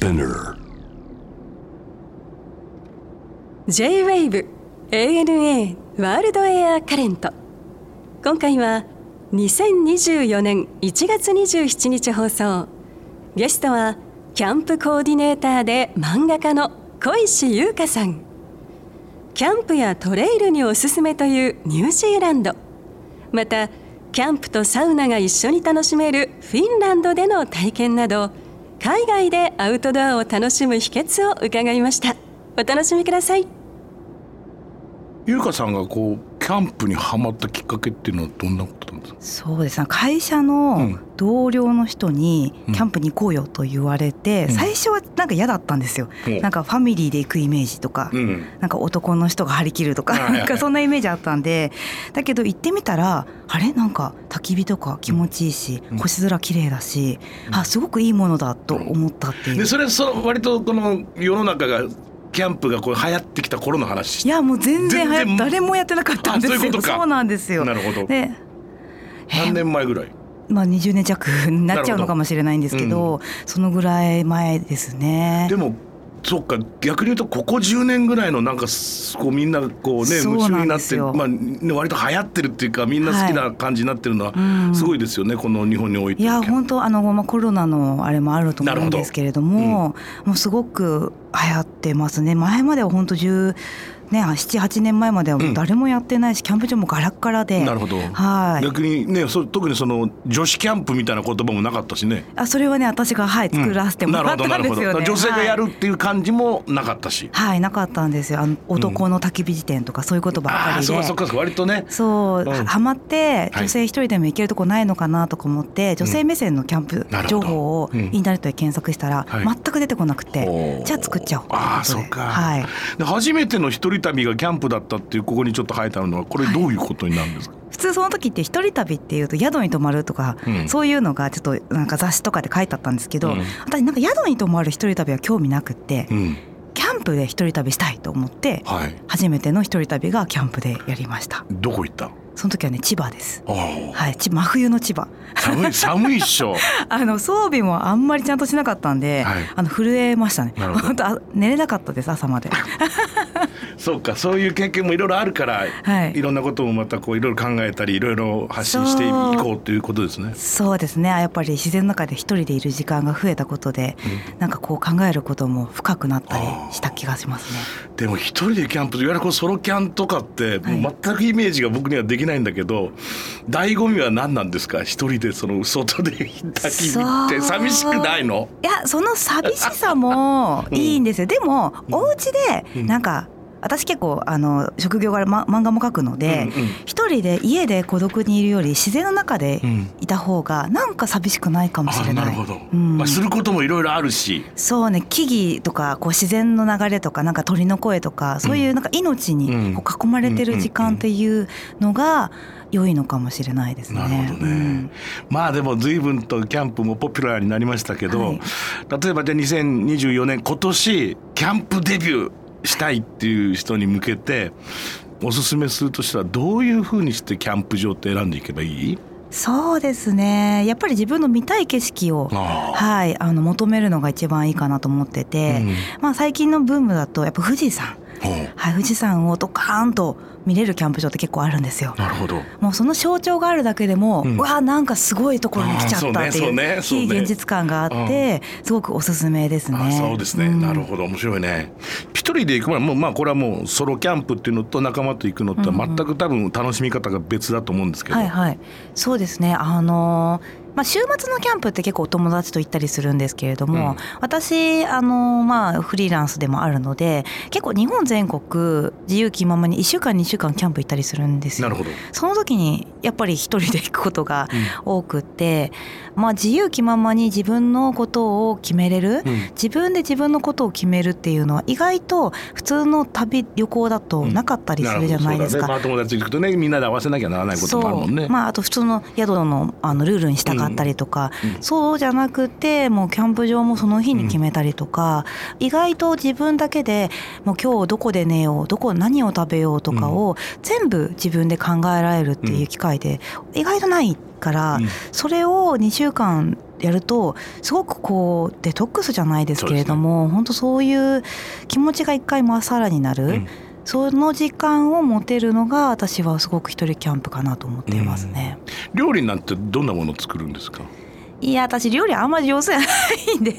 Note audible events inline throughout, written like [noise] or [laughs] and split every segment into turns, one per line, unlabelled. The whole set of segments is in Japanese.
Spinner.
J-WAVE ANA ワールドエアカレント今回は2024年1月27日放送。ゲストはキャンプコーディネーターで漫画家の小石優香さん。キャンプやトレイルにおすすめというニュージーランド。またキャンプとサウナが一緒に楽しめるフィンランドでの体験など海外でアウトドアを楽しむ秘訣を伺いました。お楽しみください。
ゆうかさんがこうキャンプにはまったきっかけっていうのはどんなことなんですか？
そうですね。会社の同僚の人にキャンプに行こうよと言われて、
うん。
最初はなんか嫌だったんですよ、
う。ん
なんかファミリーで行くイメージとか、
うん。
なんか男の人が張り切るとか、
はいはい
なんかそんなイメージあったんでだけど行ってみたらあれ？なんか焚き火とか気持ちいいし、
うん。
星空綺麗だし、あすごくいいものだと思ったっていう。
でそれその割とこの世の中がキャンプがこう流行ってきた頃の話。
いやもう全然誰もやってなかったんですよ。
あそう
なんですよ。
なるほど。
で
何年前ぐらい？
まあ20年弱になっちゃうのかもしれないんですけど
なるほ
そのぐらい前ですね。
でもそっか逆に言うとここ10年ぐらいのなんかすこうみんなこうね夢中になってまあね割と流行ってるっていうかみんな好きな感じになってるのは
うん。
すごいですよね、この日本において。
いや本当あの、まあ、コロナのあれもあると思うんですけれどももうすごく流行ってますね。前までは本当10ね78年前までは誰もやってないし、キャンプ場もガラッガラで。
なるほど、
はい。
逆にねそ特にその女子キャンプみたいな言葉もなかったしね。
あそれはね私がはい作らせてもらったんですよね、
女性がや
はい
るっていう感じもなかったし、
はい、なかったんですよ。あの男の焚き火辞典とかそういうことばっ
あ
かりで、
うかそうかそうか割とね。
そう、
うん。
ははまって
はい。
女性一人でも行けるとこないのかなとか思って、女性目線のキャンプ情報を
うん。
インターネットで検索したら、
はい。
全く出てこなくて、じゃあ作っちゃおう。
ああそうか、
はい。
で初めての一人旅がキャンプだったっていうここにちょっと書いてあるのはこれどういうことになるんですか、
普通その時って一人旅っていうと宿に泊まるとか、
うん。
そういうのがちょっとなんか雑誌とかで書いてあったんですけど、
うん。
私なんか宿に泊まる一人旅は興味なくって、
うん。
キャンプで一人旅したいと思って
はい。
初めての一人旅がキャンプでやりました。
どこ行った？
その時はね千葉です。はいち真冬の千葉。
寒い寒いっしょ。[laughs]
あの装備もあんまりちゃんとしなかったんで、
はい。
あの震えましたね。本当あ寝れなかったです朝まで [laughs]
そうかそういう経験もいろいろあるから、
はい。
いろんなこともまたこういろいろ考えたりいろいろ発信していこうということですね。
そうですね。やっぱり自然の中で一人でいる時間が増えたことで、なんかこう考えることも深くなったりした気がしますね。
でも一人でキャンプいわゆるこうソロキャンとかって全くイメージが僕にはできないんだけど、醍醐味は何なんですか？一人でその外で焚き火って寂しくないの？
いやその寂しさも [laughs] いいんですよ、でもお家でなんか私結構あの職業柄、ま、漫画も描くので、
うんうん。
一人で家で孤独にいるより自然の中で
うん
いた方がなんか寂しくないかもし
あ
れない。
なるほど、
うん。
まあ、することもいろいろあるし。
そうね木々とかこう自然の流れとかなんか鳥の声とかそういうなんか命にこう囲まれてる時間っていうのが良いのかもしれないですね。
なるほどね、
うん。
まあでも随分とキャンプもポピュラーになりましたけど、
はい。
例えばじゃあ2024年今年キャンプデビューしたいっていう人に向けておすすめするとしたらどういうふうにしてキャンプ場って選んでいけばいい？
そうですね。やっぱり自分の見たい景色を
あ
はいあの求めるのが一番いいかなと思ってて、まあ最近のブームだとやっぱ富士山、はい、富士山をドカーンと見れるキャンプ場って結構あるんですよ。
なるほど。
もうその象徴があるだけでも、
う
うんわなんかすごいところに来ちゃったっていう
ね
非現実感があって、すごくおすすめですね。
あそうですね、
ん。
なるほど面白いね。一人で行く前もうまあこれはもうソロキャンプっていうのと仲間と行くのとは全く多分楽しみ方が別だと思うんですけど、
はいはい。そうですね。あのーまあ、週末のキャンプって結構お友達と行ったりするんですけれども、
うん。
私あのーまあフリーランスでもあるので結構日本全国自由気ままに1週間2週間キャンプ行ったりするんですよ。
なるほど。
その時にやっぱり一人で行くことが多くって、まあ自由気ままに自分のことを決めれる、
うん。
自分で自分のことを決めるっていうのは意外と普通の旅旅行だとなかったりするじゃないですか。
うだね。まあ、友達と行くとねみんなで合わせなきゃならないこともあるもんね。
まあ、あと普通の宿のあのルールに従ったりとか、そうじゃなくてもうキャンプ場もその日に決めたりとか、意外と自分だけでもう今日どこで寝ようどこ何を食べようとかを全部自分で考えられるっていう機会で意外とないから、うん、それを2週間やるとすごくこうデトックスじゃないですけれども、ね、本当そういう気持ちが一回まっさらになる、うん、その時間を持てるのが私はすごく一人キャンプかなと思っていますね。
料理なんてどんなものを作るんですか？
いや私料理あんまり上手じゃないんで、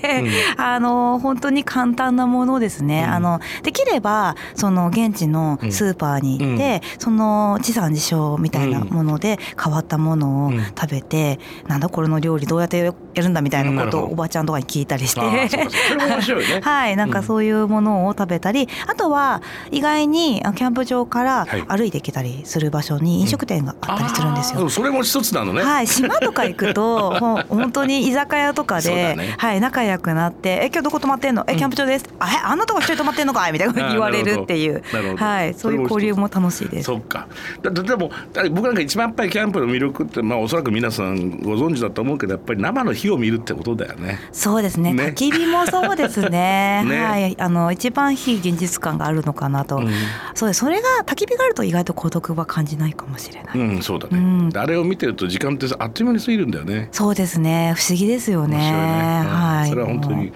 うん、あの本当に簡単なものですね、うん、あのできればその現地のスーパーに行って、うん、その地産地消みたいなもので変わったものを食べて、うん、なんだこれの料理どうやってやるんだみたいなことをおばちゃんとかに聞いたりして、[laughs] はいなんかそういうものを食べたり、あとは意外にキャンプ場から歩いて行けたりする場所に飲食店があったりするんですよ。
それも一つなのね。
はい島とか行くと [laughs] 本当に居酒屋とかで、ね、はい、仲良くなって「え今日どこ泊まってんのえキャンプ場です」うん、あ「あんなとこ一緒に泊まってんのかい」みたいな言われるっていう。はい、そういう交流も楽しいです。
そっか。だでも僕なんか一番やっぱりキャンプの魅力って、まあ、おそらく皆さんご存知だと思うけどやっぱり生の火を見るってことだよね。
そうですね。ね。焚き火もそうですね。ね、[laughs] はい、あの一番非現実感があるのかなと、うん、そうです。それが焚き火があると意外と孤独は感じないかもしれない。
うん、そうだね、うん、あれを見てると時間ってあっという間に過ぎるんだよね。
そうですね不思議議ですよね。ね。はい、
それは本当に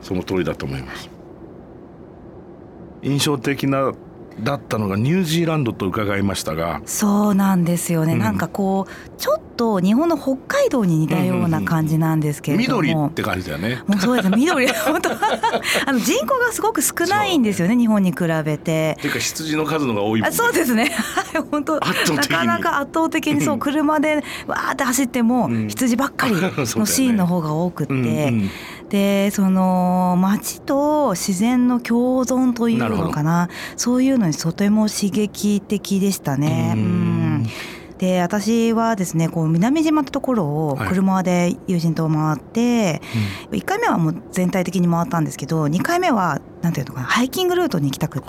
その通りだと思います。印象的なだったのがニュージーランドと伺いましたが
そうなんですよね、うん、なんかこうちょっと日本の北海道に似たような感じなんですけれども、
緑って感じだよね。
もうそうです緑 [laughs] 本当。あの人口がすごく少ないんですよね日本に比べて。
っていうか羊の数のが多い
もん、ね、そうですね。本当。なかなか圧倒的にそう車でわーって走っても羊ばっかりのシーンの方が多くって、うんうんでその街と自然の共存というのかな。そういうのにとても刺激的でしたね。で私はですねこう南島ってところを車で友人と回って、はいうん、1回目はもう全体的に回ったんですけど2回目はなんていうのかなハイキングルートに行きたくって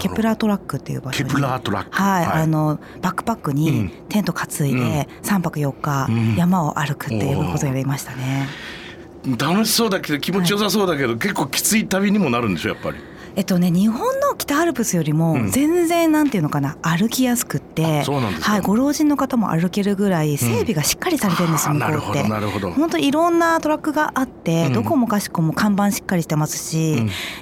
ケプラートラックっていう場所
にケプラートラック。
はい、はい、あのバックパックにテント担いで3泊4日山を歩くっていうことをやりましたね。
うん楽しそうだけど気持ちよさそうだけど、結構きつい旅にもなるんでしょやっぱり。
えっとね、日本の北アルプスよりも全然なんていうのかな、歩きやすくって、はい、ご老人の方も歩けるぐらい整備がしっかりされてるんです、うん、向こうって。なるほど本当いろんなトラックがあって、うん、どこもかしこも看板しっかりしてますし、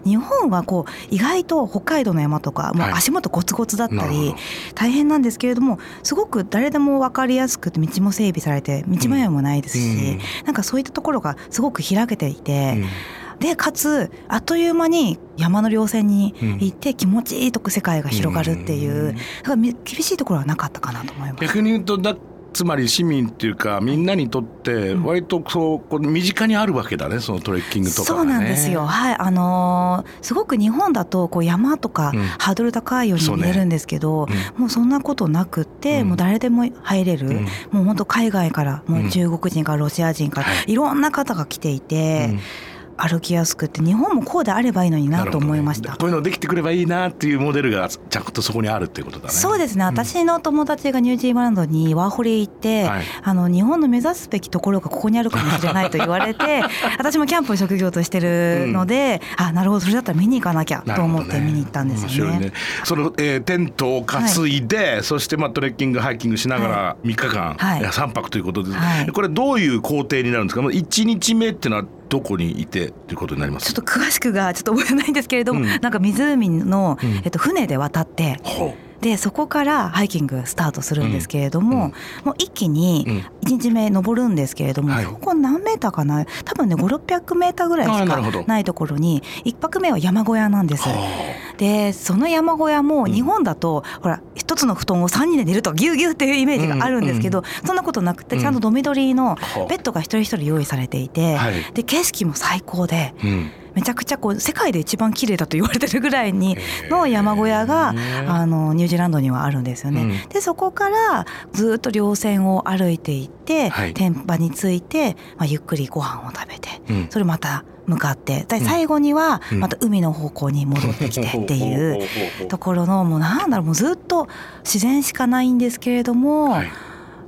うん、日本はこう意外と北海道の山とかもう足元ゴツゴツだったり、はい、大変なんですけれどもすごく誰でも分かりやすくて道も整備されて道迷いもないですし、なんかそういったところがすごく開けていて。でかつあっという間に山の稜線に行って気持ちいいとく世界が広がるっていう、だから厳しいところはなかったかなと思います。
逆に言うとだつまり市民っていうかみんなにとって割とそうこう身近にあるわけだねそのトレッキングとか、ね、
そうなんですよ。はいあのー、すごく日本だとこう山とかハードル高いように見えるんですけど、ね。うん、もうそんなことなくって、うん、もう誰でも入れる、うん、もう本当海外からもう中国人からロシア人から、い。ろんな方が来ていて。歩きやすくて日本もこうであればいいのになと思いました、
ね、こういうのできてくればいいなっていうモデルがちゃんとそこにあるっていうことだね。
そうですね、私の友達がニュージーランドにワーホリ行って、はい、あの日本の目指すべきところがここにあるかもしれないと言われて [laughs] 私もキャンプを職業としてるので、うん、あなるほどそれだったら見に行かなきゃと思って見に行ったんですよね。ね。
その、えー、テントを担いで、はい、そしてまあトレッキングハイキングしながら3日間、はい、3泊ということで、はい、これどういう工程になるんですか？1日目っていうのはどこにいてということになります？
ちょっと詳しくがちょっと覚えてないんですけれども、うん、なんか湖の、えっと、船で渡って、う。んでそこからハイキングスタートするんですけれども、うん、もう一気に1日目登るんですけれども、うん、そこ何メーターかな？多分ね5600メーターぐらいしかないところに1泊目は山小屋なんです。でその山小屋も日本だと、ほら一つの布団を3人で寝るとぎゅうぎゅうっていうイメージがあるんですけど、そんなことなくてちゃんとドミドリのベッドが一人一人用意されていて、で景色も最高で。めちゃくちゃこう世界で一番綺麗だと言われてるぐらいにの山小屋があのニュージーランドにはあるんですよね。でそこからずっと稜線を歩いていって、はい、天場に着いて、まあ、ゆっくりご飯を食べて、うん、それまた向かって最後にはまた海の方向に戻ってきてっていう。ところのもうなんだろうもうずっと自然しかないんですけれども、はい、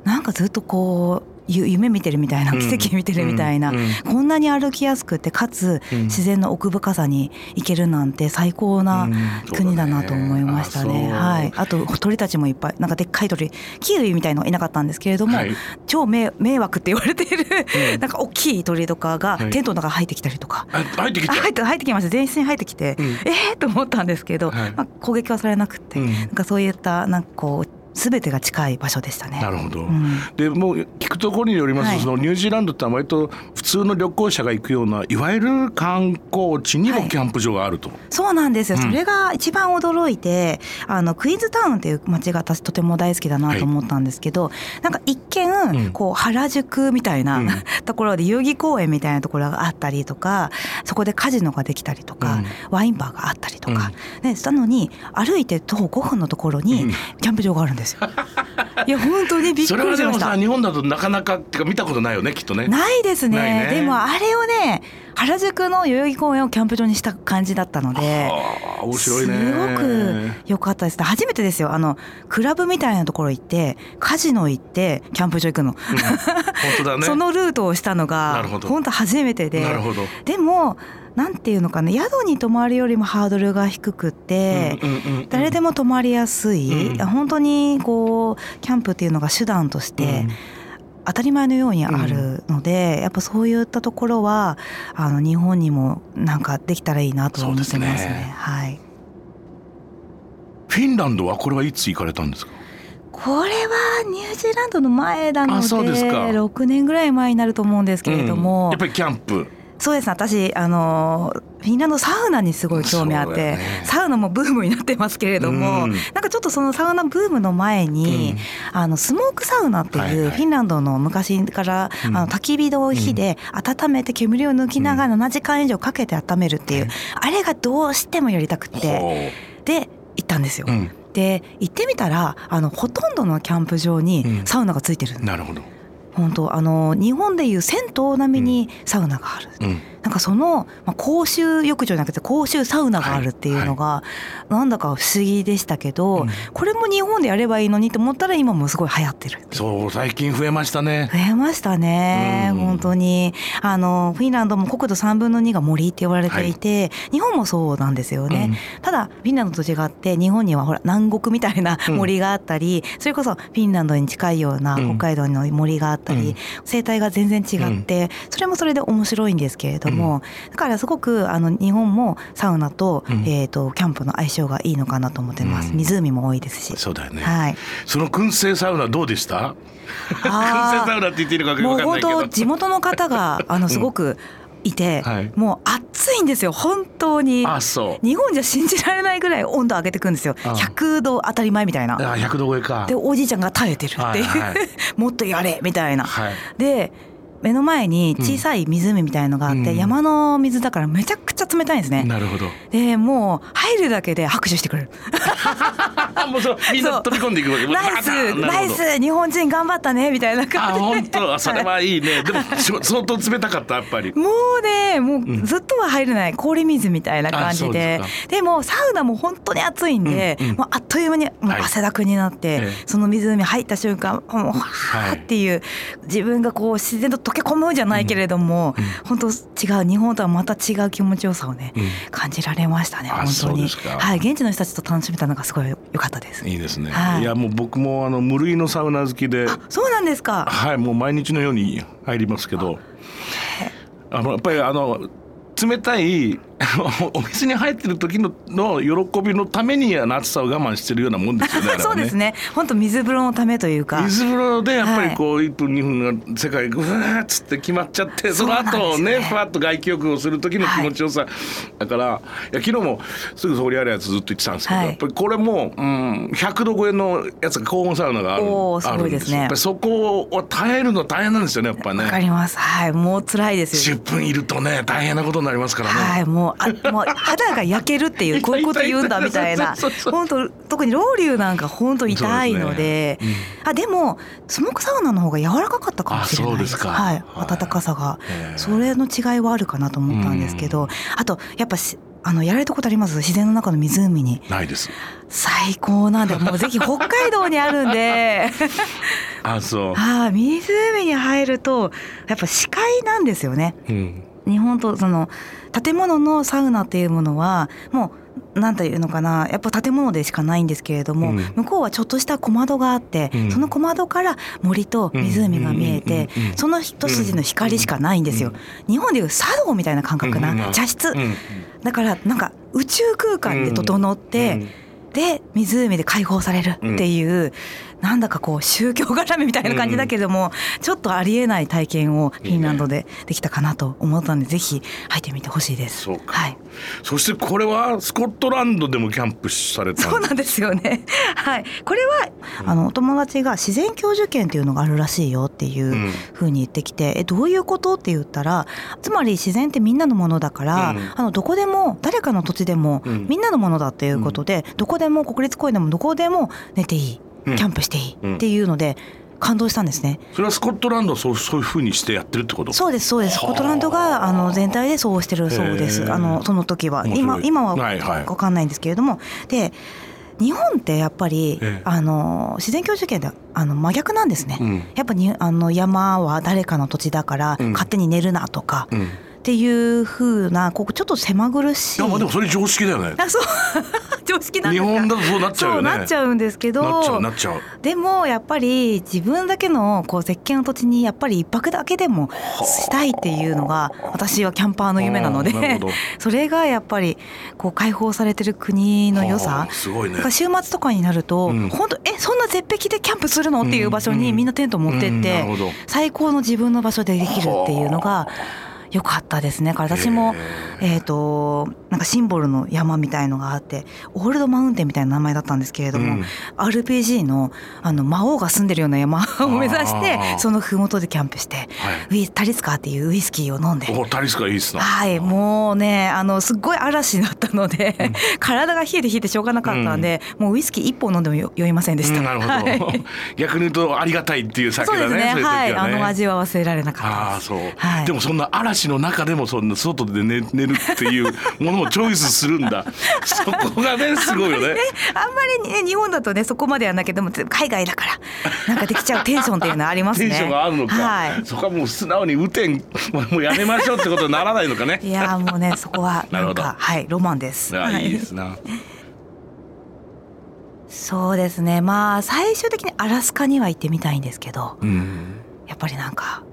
なんかずっとこう夢見てるみたいな奇跡見てるみたいな、こんなに歩きやすくてかつ自然の奥深さに行けるなんて最高な国だなと思いましたね。はい、あと鳥たちもいっぱいなんかでっかい鳥キウイみたいのはいなかったんですけれども、はい、超迷惑って言われている、なんか大きい鳥とかがテントの中入ってきたりとか、
入ってき
入って入ってきました。全身入ってきて、ええと思ったんですけど、まあ、攻撃はされなくて、なんかそういったなんかこう全てが近い場所でしたね。
なるほど。うん、でもう聞くところによりますと、はい、そのニュージーランドって割と普通の旅行者が行くようないわゆる観光地にもキャンプ場があると。はい、
そうなんですよ。それが一番驚いて、あのクイーンズタウンっていう街が私とても大好きだなと思ったんですけど、はい、なんか一見こう原宿みたいな、うん、[laughs] ところで代々木公園みたいなところがあったりとか、そこでカジノができたりとか、うん、ワインバーがあったりとか、うん、ね、したのに歩いて徒歩5分のところにキャンプ場があるんです。ですよ。いや本当にびっくりしました。それはでも
さ日本だとなかなかってか見たことないよねきっとね。
ないですね。ねでもあれをね原宿の代々木公園をキャンプ場にした感じだったので
面白いね。
すごく良かったです。初めてですよ。あのクラブみたいなところ行ってカジノ行ってキャンプ場行くの、うん、本
当だね。[laughs]
そのルートをしたのが本当初めてで。
なるほど。
でもなんていうのかな宿に泊まるよりもハードルが低くて、誰でも泊まりやすい、うん、本当にこうキャンプっていうのが手段として、当たり前のようにあるので、うん、やっぱそういったところはあの日本にもなんかできたらいいなと思ってますね。すねはい。
フィンランドはこれはいつ行かれたんですか？
これはニュージーランドの前なので6年ぐらい前になると思うんですけれども、うん、
やっぱりキャンプ
そうです私あのフィンランドサウナにすごい興味あって、ね、サウナもブームになってますけれども、うん、なんかちょっとそのサウナブームの前に、うん、あのスモークサウナっていうフィンランドの昔から、あの焚き火の火で温めて煙を抜きながら7時間以上かけて温めるっていう、あれがどうしてもやりたくて。で行ったんですよ。で行ってみたらあのほとんどのキャンプ場にサウナがついてる、
なるほど
本当あの日本でいう銭湯並みにサウナがある、うん、なんかその、まあ、公衆浴場じゃなくて公衆サウナがあるっていうのが、はい、なんだか不思議でしたけど、うん、これも日本でやればいいのにと思ったら今もすごい流行ってる
そう最近増えましたね。
増えましたね、うん、本当に。あのフィンランドも国土3分の2が森って言われていて、はい、日本もそうなんですよね、うん、ただフィンランドと違って日本にはほら南国みたいな森があったり、それこそフィンランドに近いような北海道の森があったり、生態が全然違って、それもそれで面白いんですけれども、だからすごくあの日本もサウナと,、えー、とキャンプの相性がいいのかなと思ってます、湖も多いですし。
そうだよね、はい、その燻製サウナどうでした？[laughs] 燻製サウナって言っていいのか分かんないけど。もう本当
地元の方が [laughs] あのすごく、いて、はい、もう暑いんですよ。本当に。
あそ
う。日本じゃ信じられないぐらい温度上げてくんですよ。100度当たり前みたいな。
あ100度超えか。
でおじいちゃんが耐えてるっていう、はいはい、[laughs] もっとやれみたいな、はい、で目の前に小さい湖みたいのがあって、うん、山の水だからめちゃくちゃ冷たいんですね。
なるほど。
でもう入るだけで拍手してくれる。[laughs]
もうそうみんな飛び込んでいくわけ。[laughs]
ナイスナイス日本人頑張ったねみたいな感じ
で。あ本当それはいいね。[laughs] でも相当冷たかったやっぱり。
もうねもうずっとは入れない氷水みたいな感じで。でもサウナも本当に暑いんで、もうあっという間にもう汗だくになって、はい、その湖入った瞬間もうはーっていう、自分がこう自然と溶け込むじゃないけれども、うん、本当違う日本とはまた違う気持ちよさをね、うん、感じられましたね本当に。はい現地の人たちと楽しめたのがすごい良かったです。
いいですね、はい、いやもう僕もあの無類のサウナ好きで
そうなんですか。
はいもう毎日のように入りますけど。あのやっぱりあの冷たい [laughs] お水に入ってる時のの喜びのために暑さを我慢してるようなもんですよね。ね [laughs]
そうですね。本当水風呂のためというか。
水風呂でやっぱりこう一分二分が世界ぐわっつって決まっちゃって、その後ねふわっと外気浴をする時の気持ちよさ、はい、だからいや昨日もすぐそこにあるやつずっと言ってたんですけど、はい、やっぱりこれも、うん、100度超えのやつが高温サウナがある
おすごいですね。
やっぱりそこを耐えるの大変なんですよねやっぱね。
わかります。はいもう辛いです
よ。10分いるとね大変なことになりますからね。
はいもうあもう肌が焼けるっていうこういうこと言うんだみたいな。本当特にロウリュなんか本当痛いので、ね。うん、あでもスモークサウナの方が柔らかかったかもしれないですはい、暖かさが。それの違いはあるかなと思ったんですけど、あとやっぱあのやられたことあります？自然の中の湖に。
ないです。
最高なんでもうぜひ北海道にあるんで。[laughs]
あそう。
あ湖に入るとやっぱ視界なんですよね、うん、日本とその建物のサウナっていうものはもうなんていうのかなやっぱ建物でしかないんですけれども、うん、向こうはちょっとした小窓があって、うん、その小窓から森と湖が見えて、その一筋の光しかないんですよ。日本でいう茶道みたいな感覚な、茶室、だからなんか宇宙空間で整って、で湖で解放されるっていう、なんだかこう宗教絡みみたいな感じだけども、うん、ちょっとありえない体験をフィンランドでできたかなと思ったんで、ぜひ入ってみてほしいです。
はい。そしてこれはスコットランドでもキャンプされた
そうなんですよね。[laughs] はい。これは、あのお友達が自然教授権っていうのがあるらしいよっていうふうに言ってきて、えどういうことって言ったら、つまり自然ってみんなのものだから、うん、あのどこでも誰かの土地でもみんなのものだっていうことで、どこでも国立公園でもどこでも寝ていい。キャンプしていいっていうので、感動したんですね。
それはスコットランドそうそういうふうにしてやってるってこと？
そうですそうです。スコットランドがあの全体でそうしてるそうです。あのその時は今今はわかんないんですけれども、で。日本ってやっぱり、あの自然教授権であの真逆なんですね、うん、やっぱにあの山は誰かの土地だから、勝手に寝るなとか、うんっていうふうなここちょっと狭苦しい。
いやまあでもそれ常識だよね。
あそう常識なん
日本だとそうなっちゃうよね。
なっちゃうんですけど。
なっちゃうなっちゃう。
でもやっぱり自分だけのこう絶景の土地にやっぱり一泊だけでもしたいっていうのが私はキャンパーの夢なので、[laughs] それがやっぱりこう解放されてる国の良さ。
すごいね。
週末とかになると、うん、本当えそんな絶壁でキャンプするの？っていう場所にみんなテント持ってって、最高の自分の場所でできるっていうのが。よかったですね。私も、えーと、なんかシンボルの山みたいのがあってオールドマウンテンみたいな名前だったんですけれども、うん、RPG のあの魔王が住んでるような山 [laughs] を目指してその麓でキャンプして、はい、ウィタリスカーっていうウイスキーを飲んで。
タリスカいいっす
はいもうねあのすっごい嵐だったので、うん、[laughs] 体が冷えて冷えてしょうがなかったんで、うん、もうウイスキー一本飲んでも酔いませんでした、
なるほど、[laughs] はい、逆に言うとありがたいっていう酒だねそうですね、ね、はい
あの味は忘れられなかったです。あそう、
はい、でもそんな嵐の中でもそんな外で寝寝るっていうものもチョイスするんだ。[laughs] そこがねすごいよね。
あんまりね日本だとねそこまではなけども海外だからなんかできちゃうテンションっていうのはありますね。
テンションがあるのか、はい、そこはもう素直に雨天もうやめましょうってことにならないのかね。
いやもうね [laughs] そこはなんかはいロマンです。
あいいですな。
そうですね。まあ最終的にアラスカには行ってみたいんですけど、うん、やっぱりなんか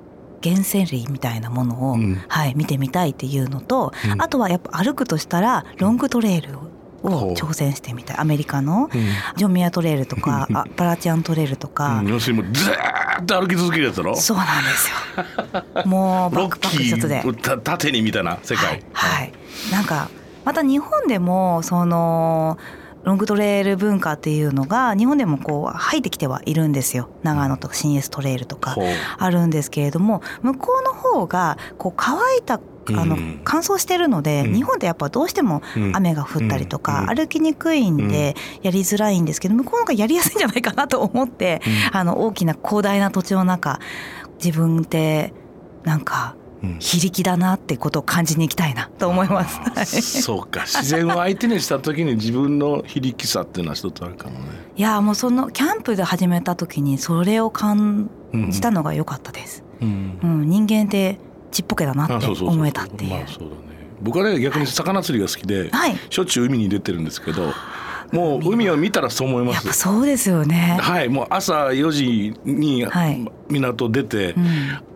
原生林みたいなものを、うん、はい、見てみたいっていうのと、うん、あとはやっぱ歩くとしたらロングトレイルを挑戦してみたい。アメリカのジョンミアトレイルとか [laughs] あパラチアントレイルとか、
要するにもうずっと歩き続けるやつだろ？
そうなんですよ。もうバックパック一つで。
縦にみたいな世界、
はい、はい、なんかまた日本でもそのロングトレイル文化っていうのが日本でもこう入ってきてはいるんですよ。長野とか新越トレイルとかあるんですけれども向こうの方がこう乾いたあの乾燥してるので、日本ってやっぱどうしても雨が降ったりとか、歩きにくいんでやりづらいんですけど向こうの方がやりやすいんじゃないかなと思って、あの大きな広大な土地の中自分ってなんか非力だなってことを感じに行きたいなと思います。
そうか [laughs] 自然を相手にした時に自分の非力さっていうのは一つあるかもね。
いやもうそのキャンプで始めた時にそれを感じたのが良かったです。うん、うん、人間ってちっぽけだなって思えたっていう。まあそうだね。
僕はね逆に魚釣りが好きで、はい、しょっちゅう海に出てるんですけど。もう海を見たらそう思います。やっぱ
そうですよね。
はい、もう朝4時に港出て、はいうん、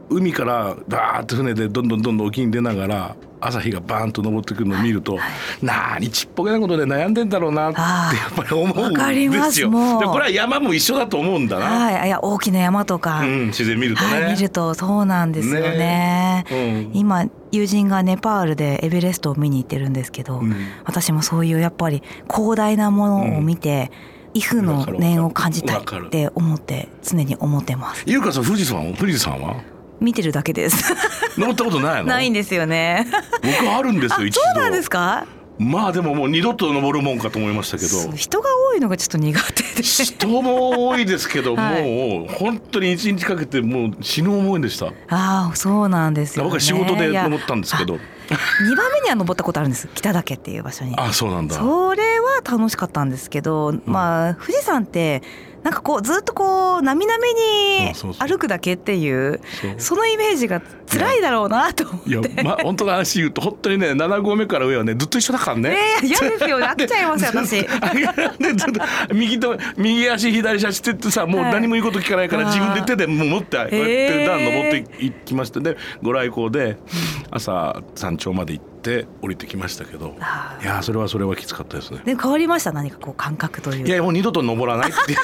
海からバーッと船でどんどんどんどん沖に出ながら朝日がバーンと昇ってくるのを見ると、はい、なにちっぽけなことで悩んでんだろうなってやっぱり思うんですよ。でこれは山も一緒だと思うんだな。
はい、いや大きな山とか、
うん、自然見るとね、
はい、見るとそうなんですよね。ねうん、今友人がネパールでエベレストを見に行ってるんですけど、うん、私もそういうやっぱり広大なものを見て。威風の念を感じたいって思って常に思ってます。
ゆうかさん富士山富士山は？
見てるだけです。[laughs]
登ったことないの？
ないんですよね。
僕あるんですよ一度。
そうなんですか？
まあでももう二度と登るもんかと思いましたけど。
人が多多いのがちょっと苦手で。
人も多いですけど、[laughs] はい、もう本当に一日かけてもう死ぬ思いでした。
ああそうなんですよ、ね、
僕は仕事で登ったんですけど。
2番目には登ったことあるんです。北岳っていう場所に。
あそうなんだ。
それは楽しかったんですけど、まあ富士山ってなんかこうずっとこうなみなみに歩くだけっていうそのイメージが辛いだろうなと思って。いや
まあ本当の話言うと本当にね7合目から上はねずっと一緒だからね。
え嫌ですよ飽きちゃいますよ [laughs] 私。
右と右足左足ってってさもう何も言うこと聞かないから自分で手でもう持ってこうやって段登っていきましたでご来光で朝山頂まで行ってて降りてきましたけどいやそれはそれはきつかったですね。
で変わりました？何かこう感覚という。
いやもう二度と登らないって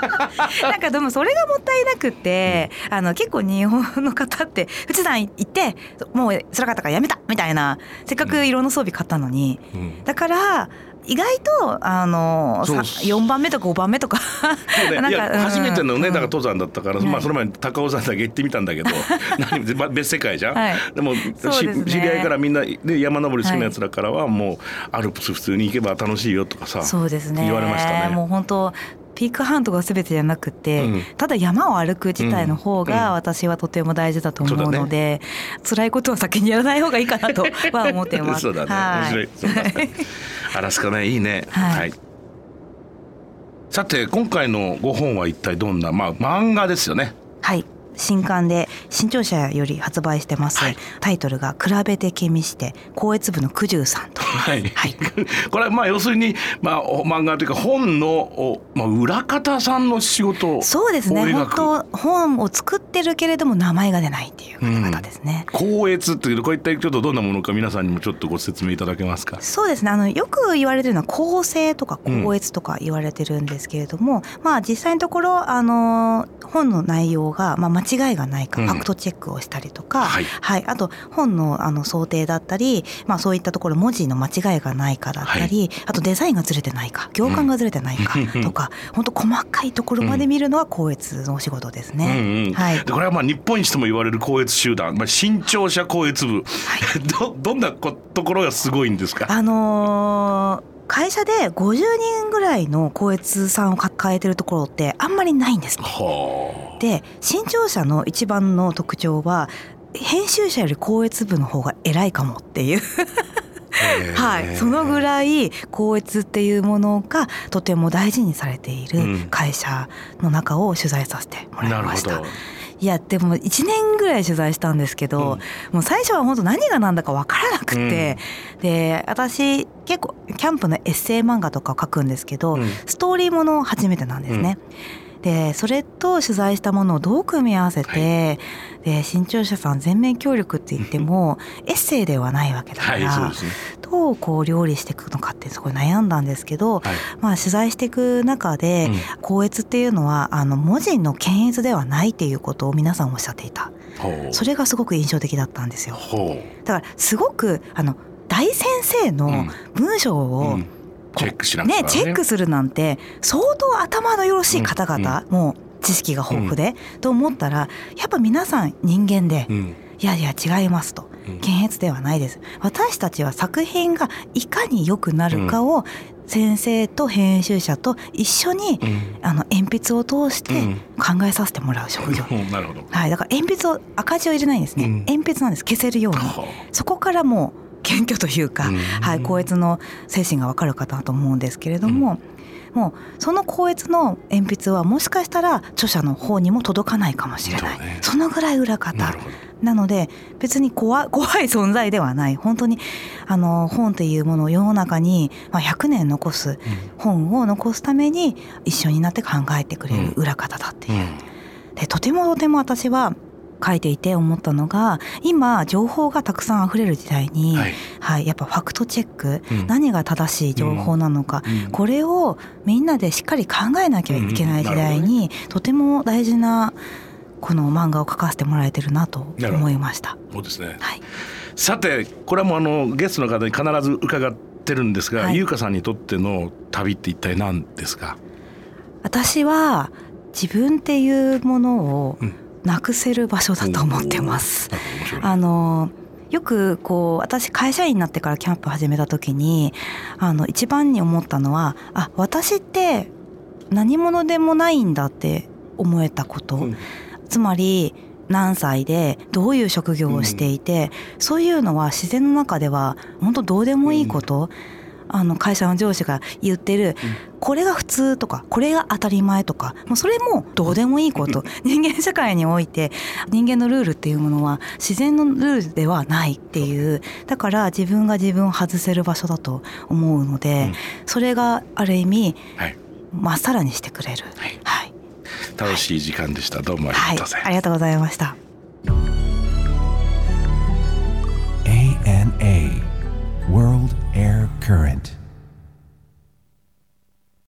[laughs]
なんかでもそれがもったいなくて、うん、あの結構日本の方って富士山行ってもう辛かったからやめたみたいなせっかく色の装備買ったのに、うん、だから意外とあの4番目とか5番目とか
ね、[laughs] なんか初めてのねだから登山だったから、うん、まあその前に高尾山だけ行ってみたんだけど [laughs] 何別世界じゃん、はい、でも、ね、知り合いからみんなで山登り好きなやつらからはもうアルプス普通に行けば楽しいよとかさ
そうですね。
言われましたね。
もう本当ピークハントが全てじゃなくて、うん、ただ山を歩く自体の方が私はとても大事だと思うので、うんうん、辛いことは先にやらない方がいいかなとは思ってます。[laughs]
そうだね、はい、面白い。[laughs] アラスカねいいね。はい、はい。さて今回の5本は一体どんな？まあ漫画ですよね。
はい新刊で新潮社より発売してます、はい、タイトルが「比べて気見して光悦部の九十さん」と、はい、はい、[laughs]
これはまあ要するに、まあ、漫画というか本の、まあ、裏方さんの仕事
そうですね。本当本を作ってるけれども名前が出ないっていう方ですね、
うん、光悦っていうこういったちょっとどんなものか皆さんにもちょっとご説明いただけますか？
そうですね。あのよく言われてるのは構成とか光悦とか言われてるんですけれども、うん、まあ実際のところあの本の内容が、まあ、間違いがないか、ファクトチェックをしたりとか、はい、はい、あと本のあの想定だったり、まあ、そういったところ文字の間違いがないかだったり、はい、あとデザインがずれてないか行間がずれてないかとか、うん、本当細かいところまで見るのは光悦のお仕事ですね。うん。うん、はい、
でこれはまあ日本一とも言われる光悦集団、まあ、新潮社光悦部、はい、[laughs] どどんなところがすごいんですか？
あのー会社で50人ぐらいの高越さんを抱えてるところってあんまりないんですね。で新潮社の一番の特徴は編集者より高越部の方が偉いかもっていう。はい、そのぐらい高越っていうものがとても大事にされている会社の中を取材させてもらいました。うんいやでも1年ぐらい取材したんですけど、うん、もう最初は本当何が何だか分からなくて、うん、で私結構キャンプのエッセイ漫画とか書くんですけど、うん、ストーリーもの初めてなんですね。でそれと取材したものをどう組み合わせて、はい、で新潮社さん全面協力って言っても [laughs] エッセイではないわけだから、はいね、どうこう料理していくのかってすごい悩んだんですけど、はい、まあ、取材していく中で、校閲っていうのはあの文字の検閲ではないっていうことを皆さんおっしゃっていた。それがすごく印象的だったんですよ。だからすごくあの大先生の文章を、うん
チェックしなね、
ね、チェックするなんて相当頭のよろしい方々、うん、もう知識が豊富で、うん、と思ったらやっぱ皆さん人間で、うん、いやいや違いますと。検閲ではないです。私たちは作品がいかに良くなるかを先生と編集者と一緒に、あの鉛筆を通して考えさせてもらう職業、
なるほど。
はい、だから鉛筆を赤字を入れないんですね、鉛筆なんです。消せるように。そこからもう謙虚というか、はい、高越の精神が分かる方だと思うんですけれども、もうその高越の鉛筆はもしかしたら著者の方にも届かないかもしれない、ね、そのぐらい裏方。なので別に怖 [laughs] 怖い存在ではない。本当にあの本っていうものを世の中に、まあ、100年残す本を残すために一緒になって考えてくれる裏方だっていう。でとてもとても私は書いていて思ったのが今情報がたくさん溢れる時代に、はい、はい、やっぱファクトチェック、うん、何が正しい情報なのか、うん、これをみんなでしっかり考えなきゃいけない時代に、うんね、とても大事なこの漫画を描かせてもらえてるなと思いました。
そうですね、はい、さてこれはもうあのゲストの方に必ず伺ってるんですが、はい、優香さんにとっての旅って一体何ですか
私は自分っていうものを、うんなくせる場所だと思ってます。あのよくこう私会社員になってからキャンプ始めた時にあの一番に思ったのはあ私って何者でもないんだって思えたこと、うん、つまり何歳でどういう職業をしていて、うん、そういうのは自然の中では本当どうでもいいこと、うん、あの会社の上司が言ってる、これが普通とかこれが当たり前とかもうそれもどうでもいいこと。人間社会において人間のルールっていうものは自然のルールではないっていう。だから自分が自分を外せる場所だと思うので、それがある意味、はい。まっさらにしてくれる、はい、はい、
楽しい時間でした、どうもありがとうございます、はい、
ありがとうございました。
ANA World Current